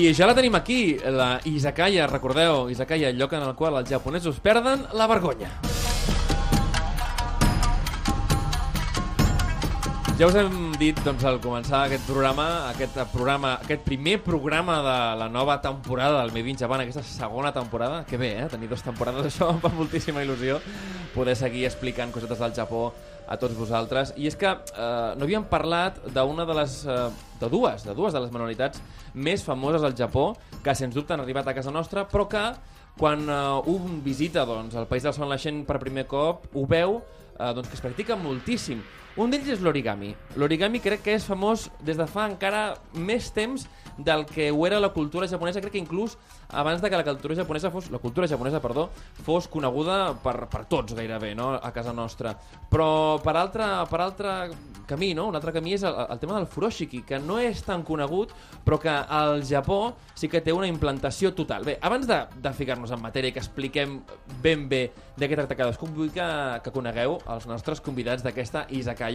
I ja la tenim aquí, la Izakaya, recordeu, Izakaya, el lloc en el qual els japonesos perden la vergonya. Ja us hem dit doncs, al començar aquest programa, aquest programa, aquest primer programa de la nova temporada del Made in Japan, aquesta segona temporada, que bé, eh? tenir dues temporades, això em fa moltíssima il·lusió poder seguir explicant cosetes del Japó a tots vosaltres. I és que eh, no havíem parlat d'una de les... Eh, de dues, de dues de les manualitats més famoses al Japó, que sens dubte han arribat a casa nostra, però que quan eh, un visita doncs, el País del Sol Naixent per primer cop, ho veu eh, doncs, que es practica moltíssim. Un d'ells és l'origami. L'origami crec que és famós des de fa encara més temps del que ho era la cultura japonesa. Crec que inclús abans de que la cultura japonesa fos, la cultura japonesa, perdó, fos coneguda per, per tots gairebé, no? a casa nostra. Però per altre, per altre camí, no? un altre camí és el, el tema del furoshiki, que no és tan conegut, però que al Japó sí que té una implantació total. Bé, abans de, de ficar-nos en matèria i que expliquem ben bé de què tracta cadascun, vull que, que conegueu els nostres convidats d'aquesta Izakaya.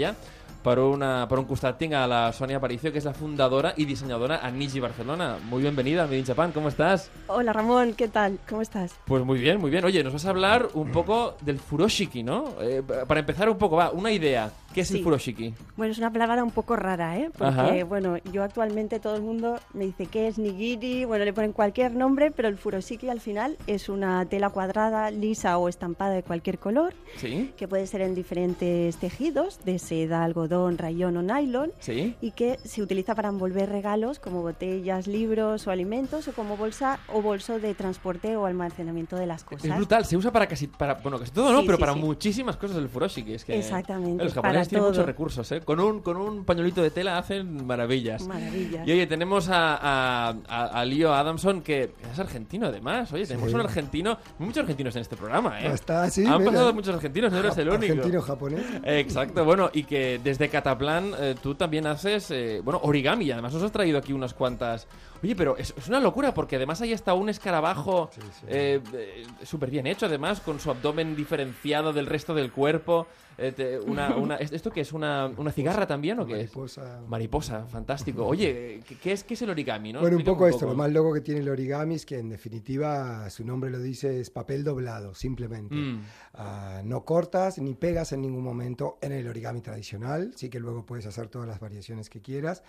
Per, una, per un costat tinc a la Sonia Aparicio, que és la fundadora i dissenyadora a Niji Barcelona. Muy bienvenida a Made in Japan, ¿cómo estás? Hola Ramón, ¿qué tal? ¿Cómo estás? Pues muy bien, muy bien. Oye, nos vas a hablar un poco del furoshiki, ¿no? Eh, para empezar un poco, va, una idea. ¿Qué es Sí. el furoshiki? Bueno, es una palabra un poco rara, ¿eh? Porque, Ajá. bueno, yo actualmente todo el mundo me dice que es nigiri, bueno, le ponen cualquier nombre, pero el furoshiki al final es una tela cuadrada, lisa o estampada de cualquier color, ¿Sí? que puede ser en diferentes tejidos, de seda, algodón, rayón o nylon, ¿Sí? y que se utiliza para envolver regalos como botellas, libros o alimentos, o como bolsa o bolso de transporte o almacenamiento de las cosas. Es brutal, se usa para casi, para, bueno, casi todo, ¿no? Pero para muchísimas cosas el furoshiki. Es que Exactamente, Los japoneses tienen todo. muchos recursos, ¿eh? Con un, con un pañuelito de tela hacen maravillas. Maravillas. Y oye, tenemos a, a, a- a Leo Adamson, que es argentino además. Oye, tenemos un argentino. Muchos argentinos en este programa, ¿eh? Está, sí, Han mira. pasado muchos argentinos, no eres el único. Argentino, japonés. Exacto, bueno, y que desde Cataplan eh, tú también haces, eh, bueno, origami, y además os has traído aquí unas cuantas... Oye, pero es, es una locura, porque además ahí está un escarabajo eh, eh, súper bien hecho, además, con su abdomen diferenciado del resto del cuerpo. Eh, te- una, una- ¿Esto qué es? ¿Una, una cigarra también o qué es? Mariposa. Mariposa, fantástico. Oye, ¿qué, qué es, qué es el origami? ¿no? Bueno, un poco esto, lo más loco que tiene el origami es que en definitiva su nombre lo dice, es papel doblado, simplemente. Mm. Ah, no cortas ni pegas en ningún momento en el origami tradicional, sí que luego puedes hacer todas las variaciones que quieras,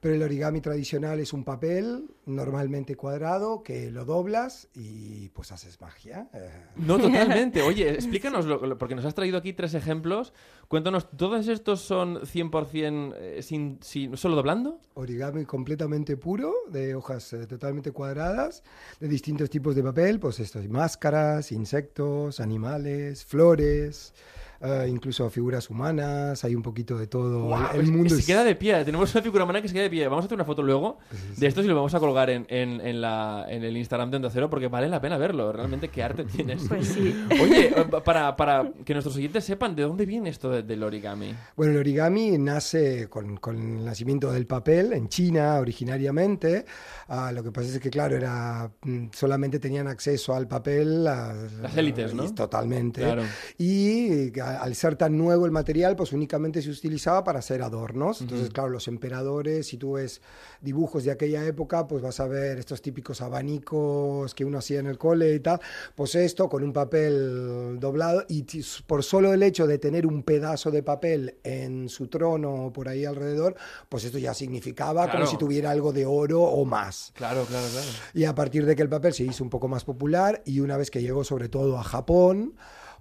pero el origami tradicional es un papel normalmente cuadrado que lo doblas y pues haces magia. No, totalmente. Oye, explícanos, porque nos has traído aquí tres ejemplos. Cuéntanos, ¿todos estos son 100% eh, sin, sin, solo doblando? origami completamente puro, de hojas eh, totalmente cuadradas, de distintos tipos de papel, pues esto, máscaras, insectos, animales, flores, eh, incluso figuras humanas, hay un poquito de todo. Guau, el es- mundo se es- queda de pie. Tenemos una figura humana que se queda de pie. Vamos a hacer una foto luego sí. de estos y lo vamos a colgar en, en, en la, en el Instagram de Onda Cero porque vale la pena verlo. Realmente, qué arte tienes. Pues sí. Oye, eh, para, para que nuestros oyentes sepan de dónde viene esto de- del origami. Bueno, el origami nace con, con el nacimiento del papel en China originariamente. Ah, lo que pasa es que, claro, era mm, solamente tenían acceso al papel las, Las élites, ¿no? Totalmente. Claro. Y al ser tan nuevo el material, pues únicamente se utilizaba para hacer adornos. Entonces, claro, los emperadores, si tú ves dibujos de aquella época, pues vas a ver estos típicos abanicos que uno hacía en el cole y tal. Pues esto con un papel doblado y por solo el hecho de tener un pedazo de papel en su trono o por ahí alrededor, pues esto ya significaba Claro. como si tuviera algo de oro o más. Claro, claro, claro. Y a partir de que el papel se hizo un poco más popular y una vez que llegó sobre todo a Japón,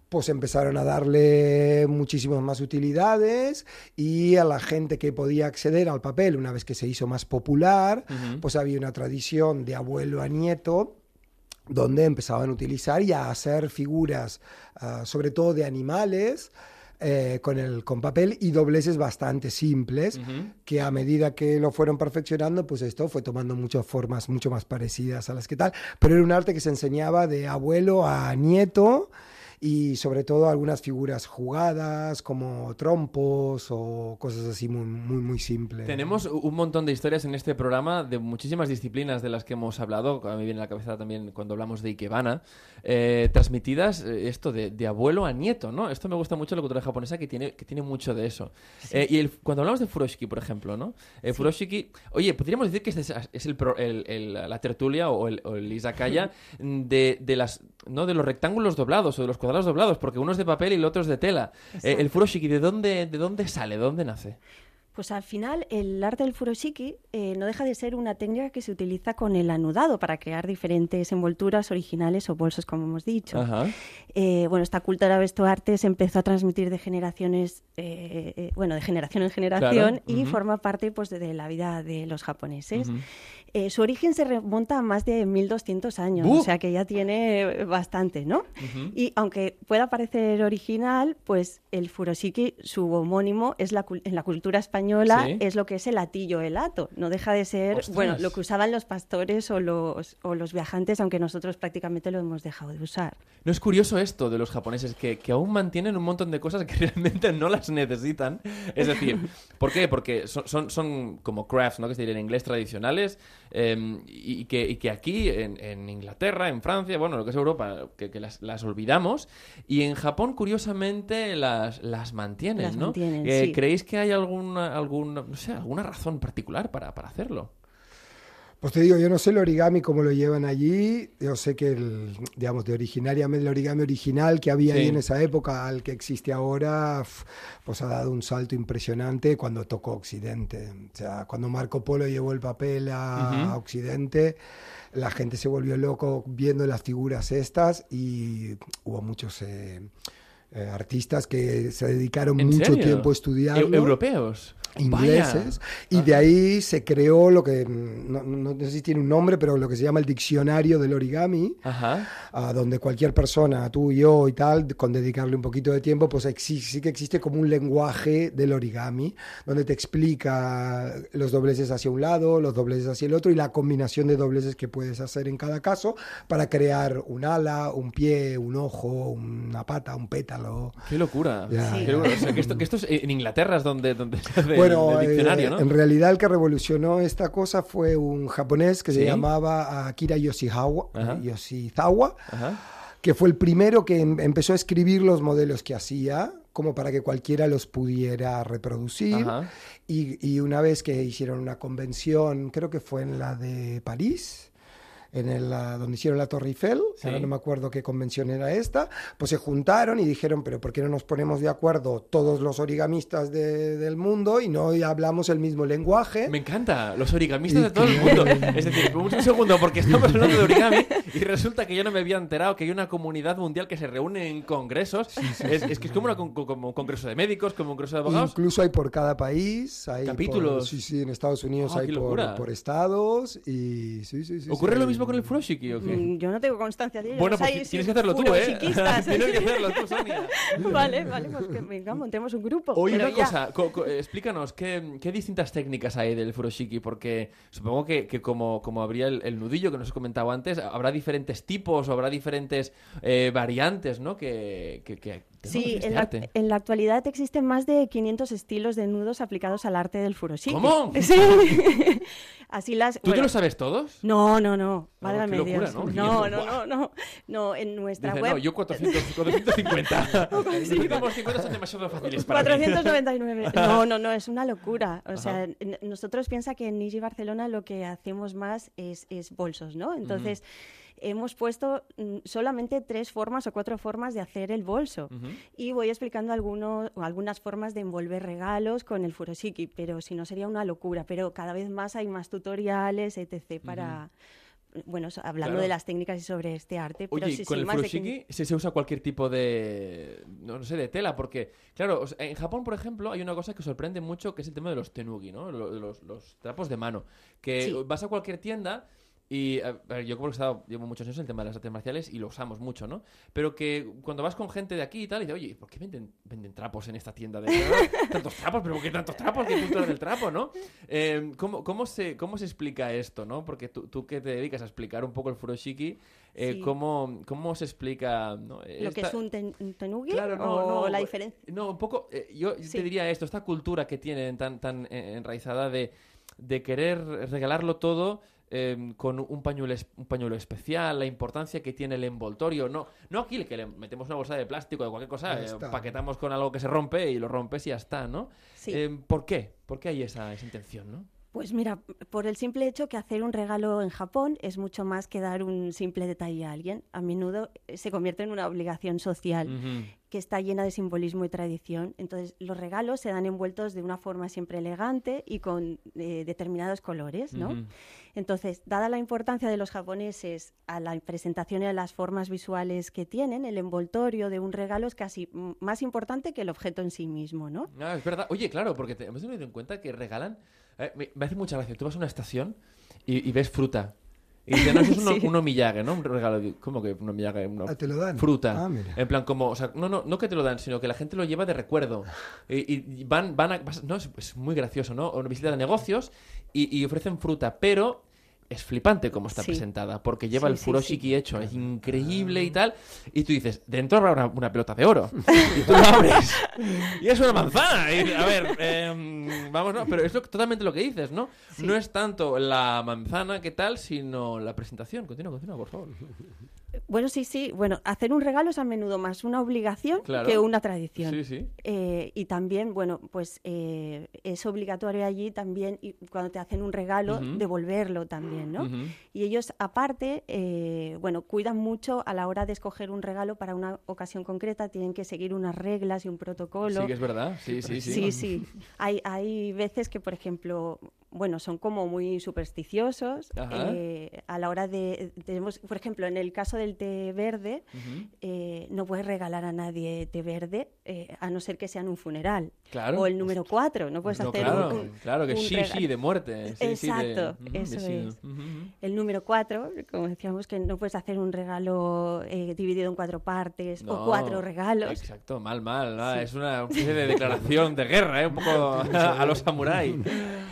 pues empezaron a darle muchísimas más utilidades y a la gente que podía acceder al papel una vez que se hizo más popular, pues había una tradición de abuelo a nieto donde empezaban a utilizar y a hacer figuras, ah, sobre todo de animales, eh, con, el, con papel y dobleces bastante simples, que a medida que lo fueron perfeccionando, pues esto fue tomando muchas formas mucho más parecidas a las que tal, pero era un arte que se enseñaba de abuelo a nieto y sobre todo algunas figuras jugadas como trompos o cosas así muy, muy, muy simples. Tenemos un montón de historias en este programa de muchísimas disciplinas de las que hemos hablado, a mí viene a la cabeza también cuando hablamos de Ikebana, eh, transmitidas eh, esto de, de, abuelo a nieto, ¿no? Esto me gusta mucho la cultura japonesa que tiene, que tiene mucho de eso. Eh, y el, cuando hablamos de Furoshiki, por ejemplo, ¿no? Sí. Furoshiki, oye, podríamos decir que este es, es el, el, el, la tertulia o el, o izakaya de, de, las, ¿no? de los rectángulos doblados o de los cuadrados doblados, porque uno es de papel y el otro es de tela. el Furoshiki, ¿de dónde, ¿de dónde sale? ¿De dónde nace? Pues al final el arte del furoshiki eh, no deja de ser una técnica que se utiliza con el anudado para crear diferentes envolturas originales o bolsos, como hemos dicho. Eh, bueno, esta cultura vestuarte se empezó a transmitir de generaciones, eh, bueno, de generación en generación claro. y uh -huh. forma parte pues, de, de, la vida de los japoneses. Uh -huh. Eh, su origen se remonta a más de 1200 años, o sea que ya tiene bastante, ¿no? Uh -huh. Y aunque pueda parecer original, pues el furoshiki, su homónimo, es la, en la cultura española ¿Sí? es lo que es el atillo, el ato. No deja de ser, ¡Ostras! bueno, lo que usaban los pastores o los, o los viajantes, aunque nosotros prácticamente lo hemos dejado de usar. No es curioso esto de los japoneses, que, que aún mantienen un montón de cosas que realmente no las necesitan. Es decir, ¿por qué? Porque son, son, son como crafts, ¿no? Que se diría en inglés tradicionales, eh, y, que, y, que, aquí, en, en, Inglaterra, en Francia, bueno, lo que es Europa, que, que las, las, olvidamos. Y en Japón, curiosamente, las, las mantienen, las ¿no? Mantienen, eh, sí. ¿Creéis que hay alguna, alguna, no sé, alguna razón particular para, para hacerlo? Pues te digo, yo no sé el origami cómo lo llevan allí. Yo sé que, el, digamos, de originariamente el origami original que había sí. ahí en esa época al que existe ahora, pues ha dado un salto impresionante cuando tocó Occidente. O sea, cuando Marco Polo llevó el papel a, uh -huh. Occidente, la gente se volvió loco viendo las figuras estas y hubo muchos... Eh, eh, artistas que se dedicaron mucho serio? tiempo a estudiarlo. ¿E ¿Europeos? ingleses Vaya. y de ahí se creó lo que no, no, no, sé si tiene un nombre pero lo que se llama el diccionario del origami Ajá. Uh, donde cualquier persona tú y yo y tal con dedicarle un poquito de tiempo pues sí que existe como un lenguaje del origami donde te explica los dobleces hacia un lado los dobleces hacia el otro y la combinación de dobleces que puedes hacer en cada caso para crear un ala un pie un ojo una pata un pétalo qué locura, ya, sí. O sea, que, esto, que esto es en Inglaterra es donde, donde se hace bueno, el diccionario, eh, ¿no? En realidad el que revolucionó esta cosa fue un japonés que ¿Sí? se llamaba Akira Yoshizawa, Ajá. Yoshizawa Ajá. que fue el primero que em empezó a escribir los modelos que hacía como para que cualquiera los pudiera reproducir. Y, y, una vez que hicieron una convención, creo que fue en la de París, en el, donde hicieron la Torre Eiffel, sí. ahora no me acuerdo qué convención era esta, pues se juntaron y dijeron, pero ¿por qué no nos ponemos de acuerdo todos los origamistas de, del mundo y no hablamos el mismo lenguaje? Me encanta, los origamistas y de todo el mundo. es decir, un segundo, porque estamos hablando de origami y resulta que yo no me había enterado que hay una comunidad mundial que se reúne en congresos. Sí, sí, es, es, que es como, una, como, un congreso de médicos, como un congreso de abogados. Incluso hay por cada país, hay capítulos. Por, sí, sí, en Estados Unidos oh, hay por, por, estados y sí, sí, sí. ¿Ocurre lo mismo con el furoshiki o qué? Mm, yo no tengo constancia de ello. Bueno, pues tienes que hacerlo tú, ¿eh? tienes que hacerlo tú, Sonia. vale, vale, pues que venga, montemos un grupo. Oye, una cosa, co co explícanos, ¿qué, ¿qué, distintas técnicas hay del furoshiki? Porque supongo que, que como, como habría el, el, nudillo que nos he comentado antes, habrá diferentes tipos o habrá diferentes eh, variantes, ¿no? Que, que, que Sí, este en, la, en, la, actualidad existen más de 500 estilos de nudos aplicados al arte del furoshiki. ¿Cómo? Sí. Así las. ¿Tú bueno, te lo sabes todos? No, no, no. Válgame Dios. ¿no? No, no, no, no, no. en nuestra web. No, yo 400, 450. Los últimos 50 son demasiado fáciles para 499. No, no, no, es una locura. O sea, nosotros piensa que en Niji Barcelona lo que hacemos más es, es bolsos, ¿no? Entonces. Hemos puesto mm, solamente tres formas o cuatro formas de hacer el bolso. Uh -huh. Y voy explicando algunos, algunas formas de envolver regalos con el furoshiki, pero si no sería una locura. Pero cada vez más hay más tutoriales, etc. para... Uh -huh. Bueno, hablando claro. de las técnicas y sobre este arte. Oye, pero sí, con sí, el furoshiki que... se, usa cualquier tipo de, no, no, sé, de tela, porque, claro, en Japón, por ejemplo, hay una cosa que sorprende mucho, que es el tema de los tenugi, ¿no? Los, los, los trapos de mano. Que sí. vas a cualquier tienda Y a ver, yo como he estado, llevo muchos años en el tema de las artes marciales y lo usamos mucho, ¿no? Pero que cuando vas con gente de aquí y tal, y dices, oye, ¿por qué venden, venden trapos en esta tienda? De... ¿Tantos trapos? ¿Pero por qué tantos trapos? ¿Qué cultura del trapo, no? Eh, ¿cómo, cómo, se, ¿Cómo se explica esto, no? Porque tú, tú que te dedicas a explicar un poco el furoshiki, eh, Sí. ¿cómo, ¿cómo se explica ¿no? Lo que es un, ten- un tenugi Claro, no, o no, la bu- diferencia. No, un poco, eh, yo Sí. te diría esto, esta cultura que tienen tan, tan eh, enraizada de, de querer regalarlo todo eh, con un pañuelo, un pañuelo especial, la importancia que tiene el envoltorio. No, no aquí que le metemos una bolsa de plástico de cualquier cosa, eh, paquetamos con algo que se rompe y lo rompes y ya está, ¿no? Sí. Eh, ¿Por qué? ¿Por qué hay esa, esa intención, no? Pues mira, por el simple hecho que hacer un regalo en Japón es mucho más que dar un simple detalle a alguien. A menudo eh, se convierte en una obligación social que está llena de simbolismo y tradición. Entonces, los regalos se dan envueltos de una forma siempre elegante y con eh, determinados colores, ¿no? Entonces, dada la importancia de los japoneses a la presentación y a las formas visuales que tienen, el envoltorio de un regalo es casi más importante que el objeto en sí mismo, ¿no? Ah, es verdad. Oye, claro, porque te, hemos tenido en cuenta que regalan. Eh, me, me hace mucha gracia. Tú vas a una estación y, y ves fruta. Y dices, no, eso es uno, Sí. un omiyage, ¿no? Un regalo. ¿Cómo que un omiyage? Una Ah, ¿te lo dan? Fruta. Ah, mira. En plan, como. O sea, no, no, no que te lo dan, sino que la gente lo lleva de recuerdo. Y, y van, van a. vas- no, es, es muy gracioso, ¿no? Una visita de negocios y, y ofrecen fruta, pero. Es flipante cómo está Sí. presentada, porque lleva Sí, el sí, furoshiki hecho, es increíble y tal. Y tú dices, dentro habrá una, una pelota de oro. Y tú lo abres. Y es una manzana. Y, a ver, em, vamos, no, pero es lo- totalmente lo que dices, ¿no? Sí. No es tanto la manzana que tal, sino la presentación. Continúa, continúa, por favor. Bueno, sí, sí. Bueno, hacer un regalo es a menudo más una obligación Claro. que una tradición. Sí, sí. Eh, y también, bueno, pues eh, es obligatorio allí también, y cuando te hacen un regalo, devolverlo también, ¿no? Y ellos, aparte, eh, bueno, cuidan mucho a la hora de escoger un regalo para una ocasión concreta, tienen que seguir unas reglas y un protocolo. Sí, que es verdad. Sí, sí, sí. Sí, sí. Hay, hay veces que, por ejemplo, bueno, son como muy supersticiosos. Eh, a la hora de, tenemos, por ejemplo, en el caso del té verde, eh, no puedes regalar a nadie té verde eh, a no ser que sea en un funeral. Claro. O el número 4, no puedes No, hacer claro, un, claro, que un sí, sí, de muerte. Sí, de- Exacto, de eso sí, es. El número 4, como decíamos, que no puedes hacer un regalo eh, dividido en cuatro partes No, o cuatro regalos. Exacto, mal, mal. Es una especie de declaración de guerra, ¿eh? Un poco a los samuráis.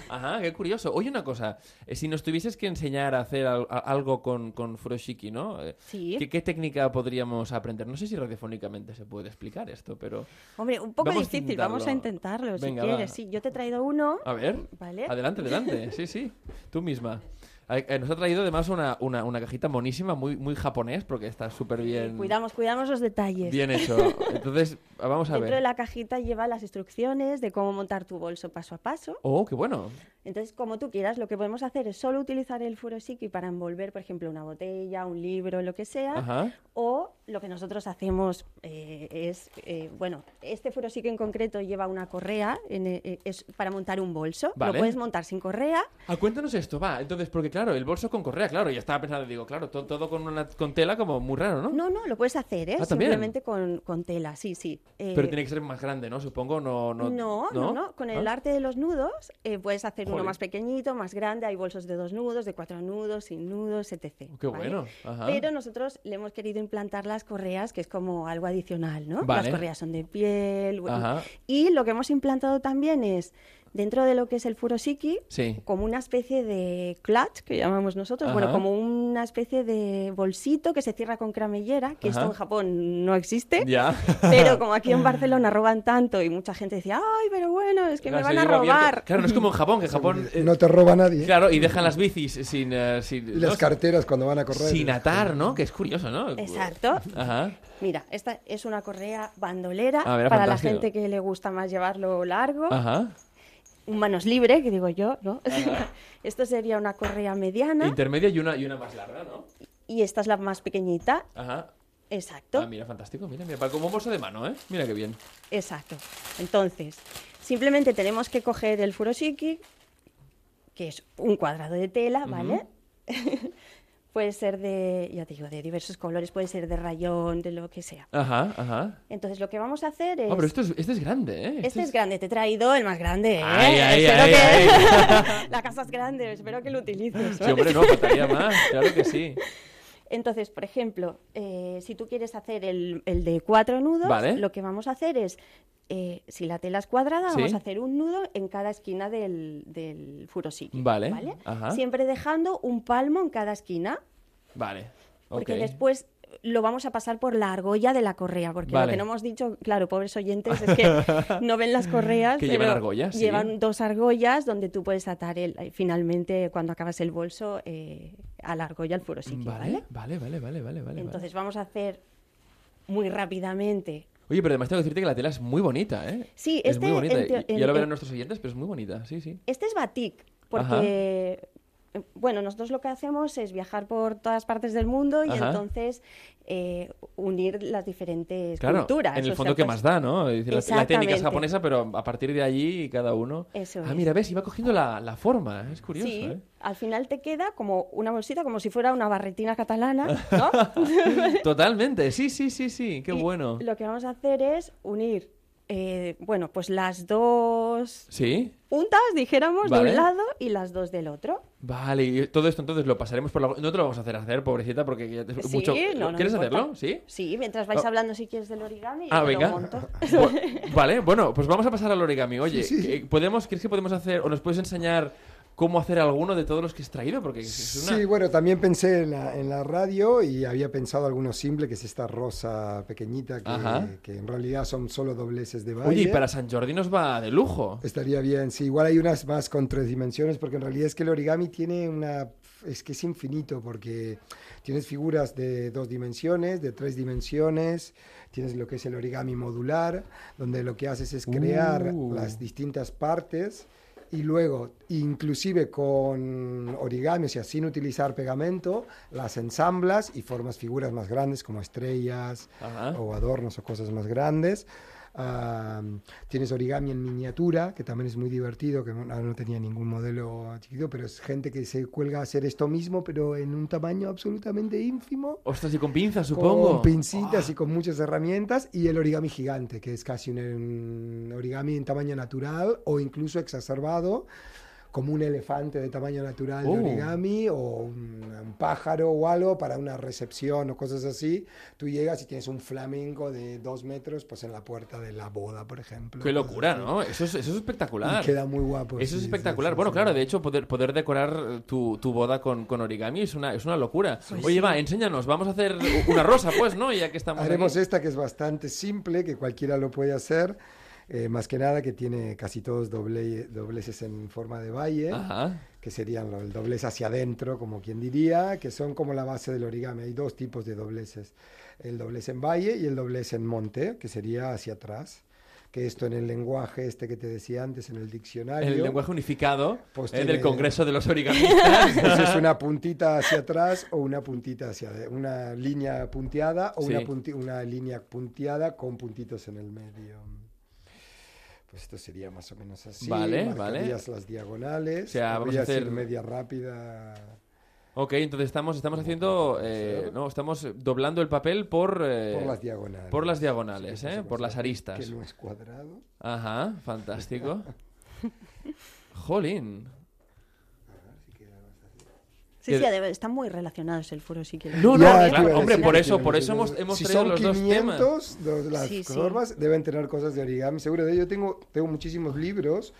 Ajá, qué curioso. Oye, una cosa. eh, si nos tuvieses que enseñar a hacer al- a- algo con, con furoshiki, ¿no? Eh, Sí. ¿qué, qué técnica podríamos aprender? No sé si radiofónicamente se puede explicar esto, pero... Hombre, un poco Vamos a difícil, vamos a intentarlo. Venga, si va. quieres. Sí, yo te he traído uno. A ver. ¿Vale? Adelante, adelante. Sí, sí. Tú misma. Eh, Nos ha traído además una, una, una cajita monísima, muy, muy japonés, porque está súper bien, Cuidamos, cuidamos los detalles. bien hecho. Entonces, vamos a Dentro de ver. la cajita lleva las instrucciones de cómo montar tu bolso paso a paso. Oh, qué bueno. Entonces, como tú quieras, lo que podemos hacer es solo utilizar el furoshiki para envolver, por ejemplo, una botella, un libro, lo que sea. Ajá. O lo que nosotros hacemos eh, es, eh, bueno, este furoshiki en concreto lleva una correa, en, eh, es para montar un bolso. Vale. Lo puedes montar sin correa. Ah, cuéntanos esto, va. Entonces, porque claro, el bolso con correa, claro, ya estaba pensando, digo, claro, to- todo, con una con tela como muy raro, ¿no? No, no, lo puedes hacer, ¿eh? Ah. Simplemente con, con tela, sí, sí. Eh, Pero tiene que ser más grande, ¿no? Supongo, no... No, No, no, no. Con el ¿Ah? arte de los nudos eh, puedes hacer uno más pequeñito, más grande. Hay bolsos de dos nudos, de cuatro nudos, sin nudos, etc. Qué ¿vale? bueno. Ajá. Pero nosotros le hemos querido implantar las correas, que es como algo adicional, ¿no? Vale. Las correas son de piel. bueno. Y lo que hemos implantado también es, dentro de lo que es el furoshiki, Sí. como una especie de clutch, que llamamos nosotros, Ajá. bueno, como una especie de bolsito que se cierra con cramellera, que Ajá. esto en Japón no existe. Ya. Pero como aquí en Barcelona roban tanto y mucha gente decía, ay, pero bueno, es que Claro, me se van a abierto. robar. Claro, no es como en Japón, que en Japón... eh, No te roba nadie. Claro, y dejan las bicis sin... eh, sin Y las ¿no? carteras cuando van a correr. Sin atar, ¿no? Que es curioso, ¿no? Exacto. Ajá. Mira, esta es una correa bandolera Ah, para fantástico. la gente que le gusta más llevarlo largo. Ajá. Un manos libre, que digo yo, ¿no? Esto sería una correa mediana Intermedia y una, y una más larga, ¿no? y esta es la más pequeñita. Ajá. Exacto, Ah, mira, fantástico. Mira, mira, para como bolso de mano, ¿eh? Mira qué bien. exacto. Entonces, simplemente tenemos que coger el furoshiki, que es un cuadrado de tela, ¿vale? puede ser de, ya te digo, de diversos colores, puede ser de rayón, de lo que sea. Ajá, ajá. Entonces lo que vamos a hacer es... Oh, pero esto es, este es grande, ¿eh? Este es grande, te he traído el más grande, ¿eh? Ay, ay, Espero ay, que- La casa es grande, espero que lo utilices. Sí, hombre, no, faltaría más, claro que sí. Entonces, por ejemplo, eh, si tú quieres hacer el, el de cuatro nudos, Vale. lo que vamos a hacer es, eh, si la tela es cuadrada, Sí. vamos a hacer un nudo en cada esquina del, del furosiki. Vale, ajá. Siempre dejando un palmo en cada esquina, Vale, porque después lo vamos a pasar por la argolla de la correa, porque Vale. lo que no hemos dicho, claro, pobres oyentes, es que no ven las correas, Que llevan argollas, sí. llevan dos argollas donde tú puedes atar el, finalmente, cuando acabas el bolso, eh, a la argolla el furosiki, ¿vale? Vale, vale, vale, vale, vale, vale. Entonces vamos a hacer muy rápidamente. Oye, pero además tengo que decirte que la tela es muy bonita, ¿eh? Sí, es este muy bonita. en Y- en- ya lo verán nuestros oyentes, pero es muy bonita, sí, sí. Este es batik, porque, bueno, nosotros lo que hacemos es viajar por todas partes del mundo y Ajá. entonces eh, unir las diferentes Claro, culturas. en el fondo sea, que pues, más da, ¿no? La- técnica es japonesa, pero a partir de allí cada uno... Eso ah, es. mira, ves, iba cogiendo la, la forma, es curioso, Sí, ¿eh? al final te queda como una bolsita, como si fuera una barretina catalana, ¿no? Totalmente, sí, sí, sí, sí, qué Y bueno. Lo que vamos a hacer es unir, eh, bueno, pues las dos ¿Sí? puntas, dijéramos, de un lado y las dos del otro. Vale, y todo esto entonces lo pasaremos por la... No te lo vamos a hacer hacer, pobrecita, porque ya te- Sí, mucho... no, no ¿Quieres hacerlo? ¿Sí? Sí, mientras vais Oh. hablando si quieres del origami, Ah, lo venga. monto. Bu- vale, bueno, pues vamos a pasar al origami. Oye, Sí, sí. ¿qué- ¿podemos, ¿crees que podemos hacer o nos puedes enseñar cómo hacer alguno de todos los que has traído? Porque es una... Sí, bueno, también pensé en la, en la radio y había pensado alguno simple, que es esta rosa pequeñita, que, que en realidad son solo dobleces de valle. Oye, y para San Jordi nos va de lujo. Estaría bien, sí, igual hay unas más con tres dimensiones, porque en realidad es que el origami tiene una... es que es infinito, porque tienes figuras de dos dimensiones, de tres dimensiones, tienes lo que es el origami modular, donde lo que haces es crear Uh. las distintas partes y luego, inclusive con origami, o sea, sin utilizar pegamento, las ensamblas y formas figuras más grandes como estrellas Ajá. o adornos o cosas más grandes. Ah, tienes origami en miniatura, que también es muy divertido, que no, no tenía ningún modelo chiquito, pero es gente que se cuelga a hacer esto mismo, pero en un tamaño absolutamente ínfimo. Ostras, y con pinzas, supongo. Con pincitas y con muchas herramientas. Y el origami gigante, que es casi un, un origami en tamaño natural o incluso exacerbado, como un elefante de tamaño natural Oh. de origami o un, un pájaro o algo para una recepción o cosas así. Tú llegas y tienes un flamenco de dos metros pues en la puerta de la boda, por ejemplo. Qué locura, así. ¿no? Eso es, eso es espectacular. Y queda muy guapo. Eso es sí, sí, espectacular. sí, bueno, sí. claro, de hecho, poder, poder decorar tu, tu boda con, con origami es una, es una locura. Pues Oye, sí. va, enséñanos. Vamos a hacer una rosa, pues, ¿no? Ya que estamos Haremos aquí. esta que es bastante simple, que cualquiera lo puede hacer. Eh, más que nada que tiene casi todos doble, dobleces en forma de valle, Ajá. que serían el doblez hacia adentro, como quien diría, que son como la base del origami. Hay dos tipos de dobleces, el doblez en valle y el doblez en monte, que sería hacia atrás. Que esto en el lenguaje este que te decía antes, en el diccionario, El lenguaje unificado Pues eh, del tiene- Congreso de los Origamistas. pues es una puntita hacia atrás o una puntita hacia una línea punteada o una, punti- una línea punteada con puntitos en el medio. Pues esto sería más o menos así. Vale, marcarías las diagonales. O sea, vamos a hacer- media rápida. ok, entonces estamos, estamos haciendo... eh, no, estamos doblando el papel por... eh, por las diagonales. por las diagonales, Sí, ¿eh? Por las aristas. Que no es cuadrado. Ajá, fantástico. Jolín. Sí, Que- sí, además, están muy relacionados el furo sí que lo- No, no, Ya, claro, a hombre, por eso, sí, por sí, eso sí. hemos, hemos si traído son los dos temas. 500, dos- las Sí, sí. formas deben tener cosas de origami. Seguro, yo tengo, tengo muchísimos libros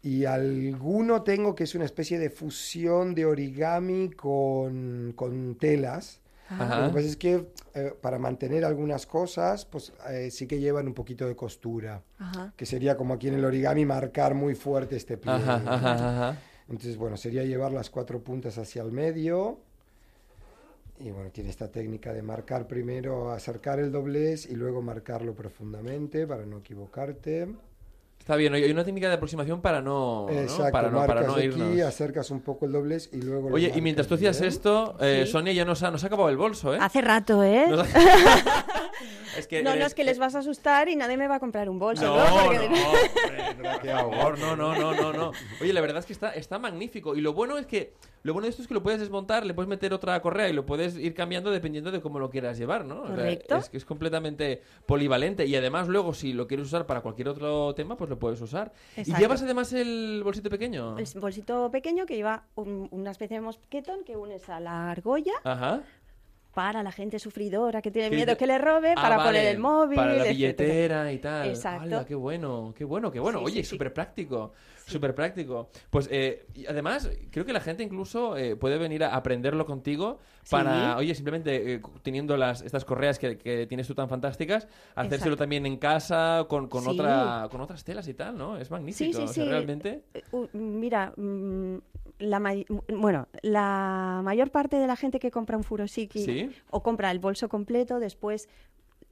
y alguno tengo que es una especie de fusión de origami con, con telas. Ajá. Lo que pasa es que eh, para mantener algunas cosas, pues eh, sí que llevan un poquito de costura, Ajá. que sería como aquí en el origami marcar muy fuerte este pliegue. Ajá, ajá, ajá. Entonces, bueno, sería llevar las cuatro puntas hacia el medio. Y bueno, tiene esta técnica de marcar primero, acercar el doblez y luego marcarlo profundamente para no equivocarte. Está bien, hay una técnica de aproximación para no, ¿no? Exacto, para no, para irnos. aquí, acercas un poco el doblez y luego... lo Oye, y mientras tú hacías esto, eh, Sí. Sonia ya nos ha, nos ha acabado el bolso, ¿eh? Hace rato, ¿eh? Nos ha- Es que No, no, eres- es que les vas a asustar y nadie me va a comprar un bolso. No, ¿no? no, Porque- no, no, no, no, no. Oye, la verdad es que está, está magnífico. Y lo bueno es que lo bueno de esto es que lo puedes desmontar, le puedes meter otra correa y lo puedes ir cambiando dependiendo de cómo lo quieras llevar, ¿no? O sea, Correcto. es que es completamente polivalente. Y además, luego, si lo quieres usar para cualquier otro tema, pues lo puedes usar. ¿Y Exacto. llevas además el bolsito pequeño? El bolsito pequeño que lleva un- una especie de mosquetón que unes a la argolla Ajá. Para la gente sufridora que tiene miedo que le robe, Ah, para vale, poner el móvil. Para la etcétera. billetera y tal. Exacto. ¡Hala, qué bueno, qué bueno, qué bueno. Sí, Oye, sí. súper práctico. Súper práctico. Pues eh, y además, creo que la gente incluso eh, puede venir a aprenderlo contigo para, oye, simplemente eh, teniendo las, estas correas que, que tienes tú tan fantásticas, hacérselo Exacto. también en casa con, con, otra, con otras telas y tal, ¿no? Es magnífico. Sí, sí, O sea, sí. realmente. Uh, mira, mm, la bueno, la mayor parte de la gente que compra un Furosiki Sí. o compra el bolso completo, después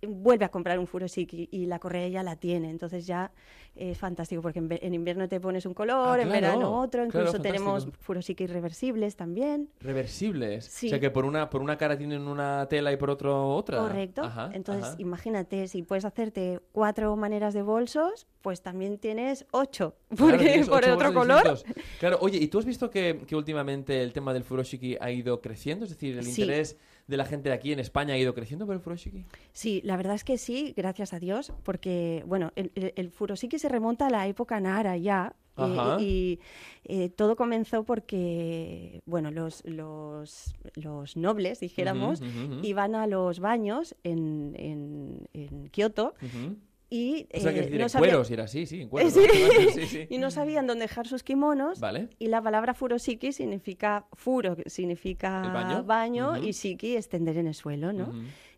vuelve a comprar un Furosiki y la correa ya la tiene. Entonces ya es fantástico porque en, invierno te pones un color, Ah, en claro, verano otro. claro, Incluso tenemos. Furosikis reversibles también. Reversibles. Sí. O sea que por una, por una cara tienen una tela y por otro otra. Correcto. Ajá, Entonces, ajá. imagínate, si puedes hacerte cuatro maneras de bolsos, pues también tienes ocho. Claro, Porque tienes por ocho otro color. distintos. Claro, oye, ¿y tú has visto que, que últimamente el tema del furoshiki ha ido creciendo? Es decir, el Sí. interés de la gente de aquí en España ha ido creciendo por el furoshiki. Sí, la verdad es que sí, gracias a Dios, porque, bueno, el, el, el Furosiki se remonta a la época Nara ya. eh, y eh, todo comenzó porque, bueno, los, los, los nobles, dijéramos, iban a los baños en, en, en Kioto. Y, O sea, que eh, decir, no en sabían- cueros era así, sí, en cueros. Sí. ¿no? sí, sí. y no sabían dónde dejar sus kimonos. Vale. Y la palabra furosiki significa furo, que significa ¿El baño? Y siki extender en el suelo, ¿no?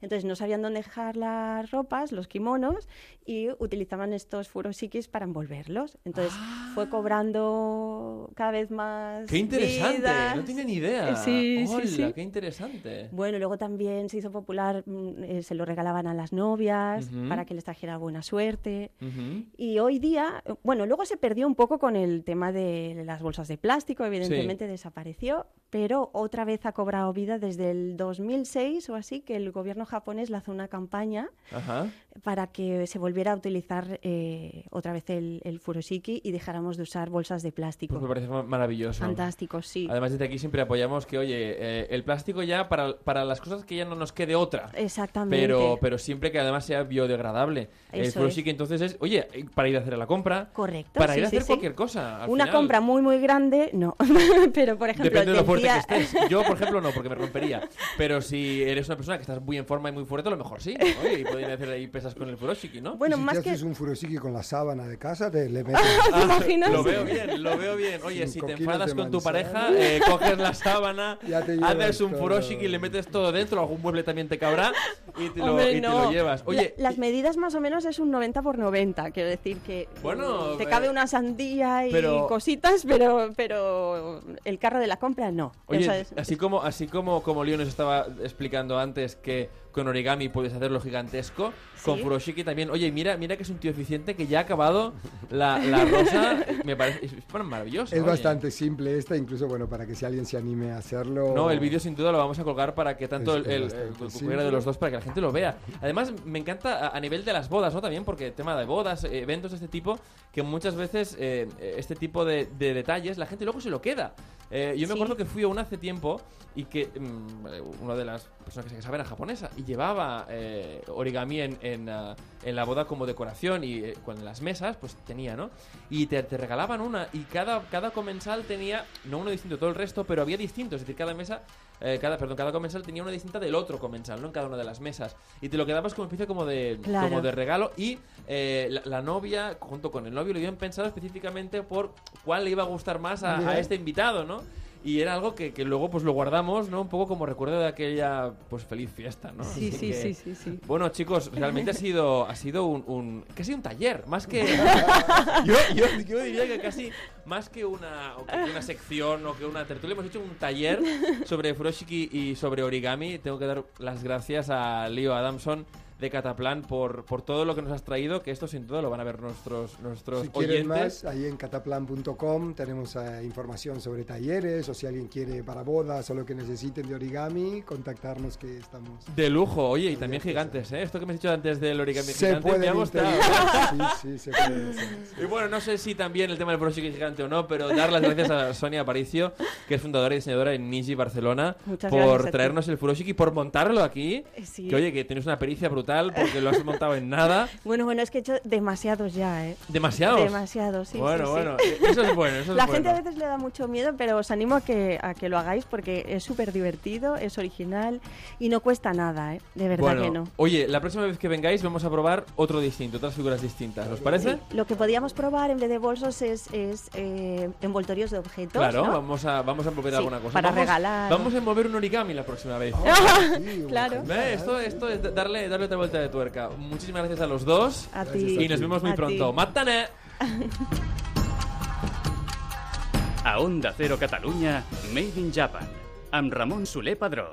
Entonces no sabían dónde dejar las ropas, los kimonos, y utilizaban estos furosikis para envolverlos. Entonces fue cobrando cada vez más. Ah. ¡Qué interesante! vidas. No tenía ni idea. Sí, sí, Hola, sí. ¡Qué interesante! Bueno, luego también se hizo popular, mm, eh, se lo regalaban a las novias Ujú. para que les trajera buena suerte. Ujú. Y hoy día, bueno, luego se perdió un poco con el tema de las bolsas de plástico, evidentemente desapareció, pero otra vez ha cobrado vida desde el 2006 o así, que el gobierno japonés lanzó una campaña Ajá. para que se volviera a utilizar eh, otra vez el, el furoshiki y dejáramos de usar bolsas de plástico. Pues me parece ma- maravilloso. Fantástico, sí. Además, desde aquí siempre apoyamos que, oye, eh, el plástico ya para, para las cosas que ya no nos quede otra. Exactamente. Pero, pero siempre que además sea biodegradable. el Eso furoshiki entonces es, oye, para ir a hacer la compra, Correcto. para sí, ir a hacer sí. cualquier cosa. al Una final. compra muy, muy grande, no. pero, por ejemplo, Depende de lo fuerte que estés. Yo, por ejemplo, no, porque me rompería. Pero si eres una persona que estás muy en forma y muy fuerte, a lo mejor sí. Oye, y pueden hacer ahí pesas con el furoshiki, ¿no? Bueno, y si más te que... haces un furosiki con la sábana de casa, te le metes... Ah, imaginas? Lo veo bien, lo veo bien. Oye, si te enfadas con tu pareja, eh, coges la sábana, te haces un todo. furoshiki, le metes todo dentro, algún mueble también te cabrá y te, lo, y te no. llevas. Oye, La- las y- medidas más o menos es un 90 por 90, quiero decir que Bueno, mm, te eh, cabe una sandía y pero- cositas, pero pero el carro de la compra no. Oye, es- así como así como como Leo nos estaba explicando antes que con origami puedes hacerlo gigantesco, con furoshiki también. Oye, mira, mira que es un tío eficiente que ya ha acabado la, la rosa, me parece es, es maravilloso. Es oye. bastante simple esta, incluso bueno, para que si alguien se anime a hacerlo. No, el vídeo sin duda lo vamos a colgar para que tanto Es- el, es el- de los dos para que la gente lo vea. Además, me encanta a, a nivel de las bodas, ¿no? También porque tema de bodas, eh, eventos de este tipo, que muchas veces eh, este tipo de, de detalles la gente luego se lo queda. Eh, yo me acuerdo que fui a una hace tiempo y que mm, una de las personas que se casaba era japonesa y llevaba eh, origami en, en, ah, en la boda como decoración y eh, con las mesas pues tenía, ¿no? Y te, te regalaban una y cada, cada comensal tenía, no uno distinto todo el resto, pero había distintos, es decir, cada mesa, eh, cada, perdón, cada comensal tenía una distinta del otro comensal, ¿no? En cada una de las mesas. Y te lo quedabas como especie como de, Claro. como de regalo y eh, la, la novia junto con el novio lo habían pensado específicamente por cuál le iba a gustar más a, a este invitado, ¿no? Y era algo que, que luego pues lo guardamos, ¿no? Un poco como recuerdo de aquella pues feliz fiesta, ¿no? Sí, sí, que- sí, sí, sí. Bueno, chicos, realmente ha sido, ha sido un, un- casi un taller, más que yo, yo, yo diría que casi más que una, o que una sección o que una tertulia, hemos hecho un taller sobre furoshiki y sobre origami. Tengo que dar las gracias a Leo Adamson de Cataplan por, por todo lo que nos has traído, que esto sin duda lo van a ver nuestros, nuestros Si quieren oyentes. más, ahí en cataplan.com tenemos eh, información sobre talleres o si alguien quiere para bodas o lo que necesiten de origami, contactarnos que estamos... De lujo, oye, y también gigantes, ¿eh? Esto que me has dicho antes del origami Se gigante me puede ha gustado. Sí, sí, se puede. sí. Y bueno, no sé si también el tema del Furoshiki gigante o no, pero dar las gracias a Sonia Aparicio, que es fundadora y diseñadora en Niji Barcelona, Muchas por traernos el Furoshiki, por montarlo aquí. Eh, sí. Que oye, que tienes una pericia brutal porque lo has montado en nada. Bueno, bueno, es que he hecho demasiados ya, ¿eh? Demasiados. Demasiados, sí. bueno, sí, sí. bueno, eh, eso es bueno. Eso es La bueno. gente a veces le da mucho miedo, pero os animo a que, a que lo hagáis porque es súper divertido, es original y no cuesta nada, ¿eh? De verdad Bueno, que no. oye, la próxima vez que vengáis vamos a probar otro distinto, otras figuras distintas. ¿Os parece? Sí, lo que podíamos probar en vez de bolsos es, es eh, envoltorios de objetos. Claro, ¿no? vamos a, vamos a envolver Sí, alguna cosa. para Vamos- regalar. Vamos a envolver un origami la próxima vez. Sí, Claro. Ve, Esto, esto es darle, darle otra vuelta de tuerca. Muchísimas gracias a los dos. A ti. Y nos vemos muy A pronto. ti. ¡Mátane! A Onda Cero Catalunya, Made in Japan, amb Ramon Soler Padró.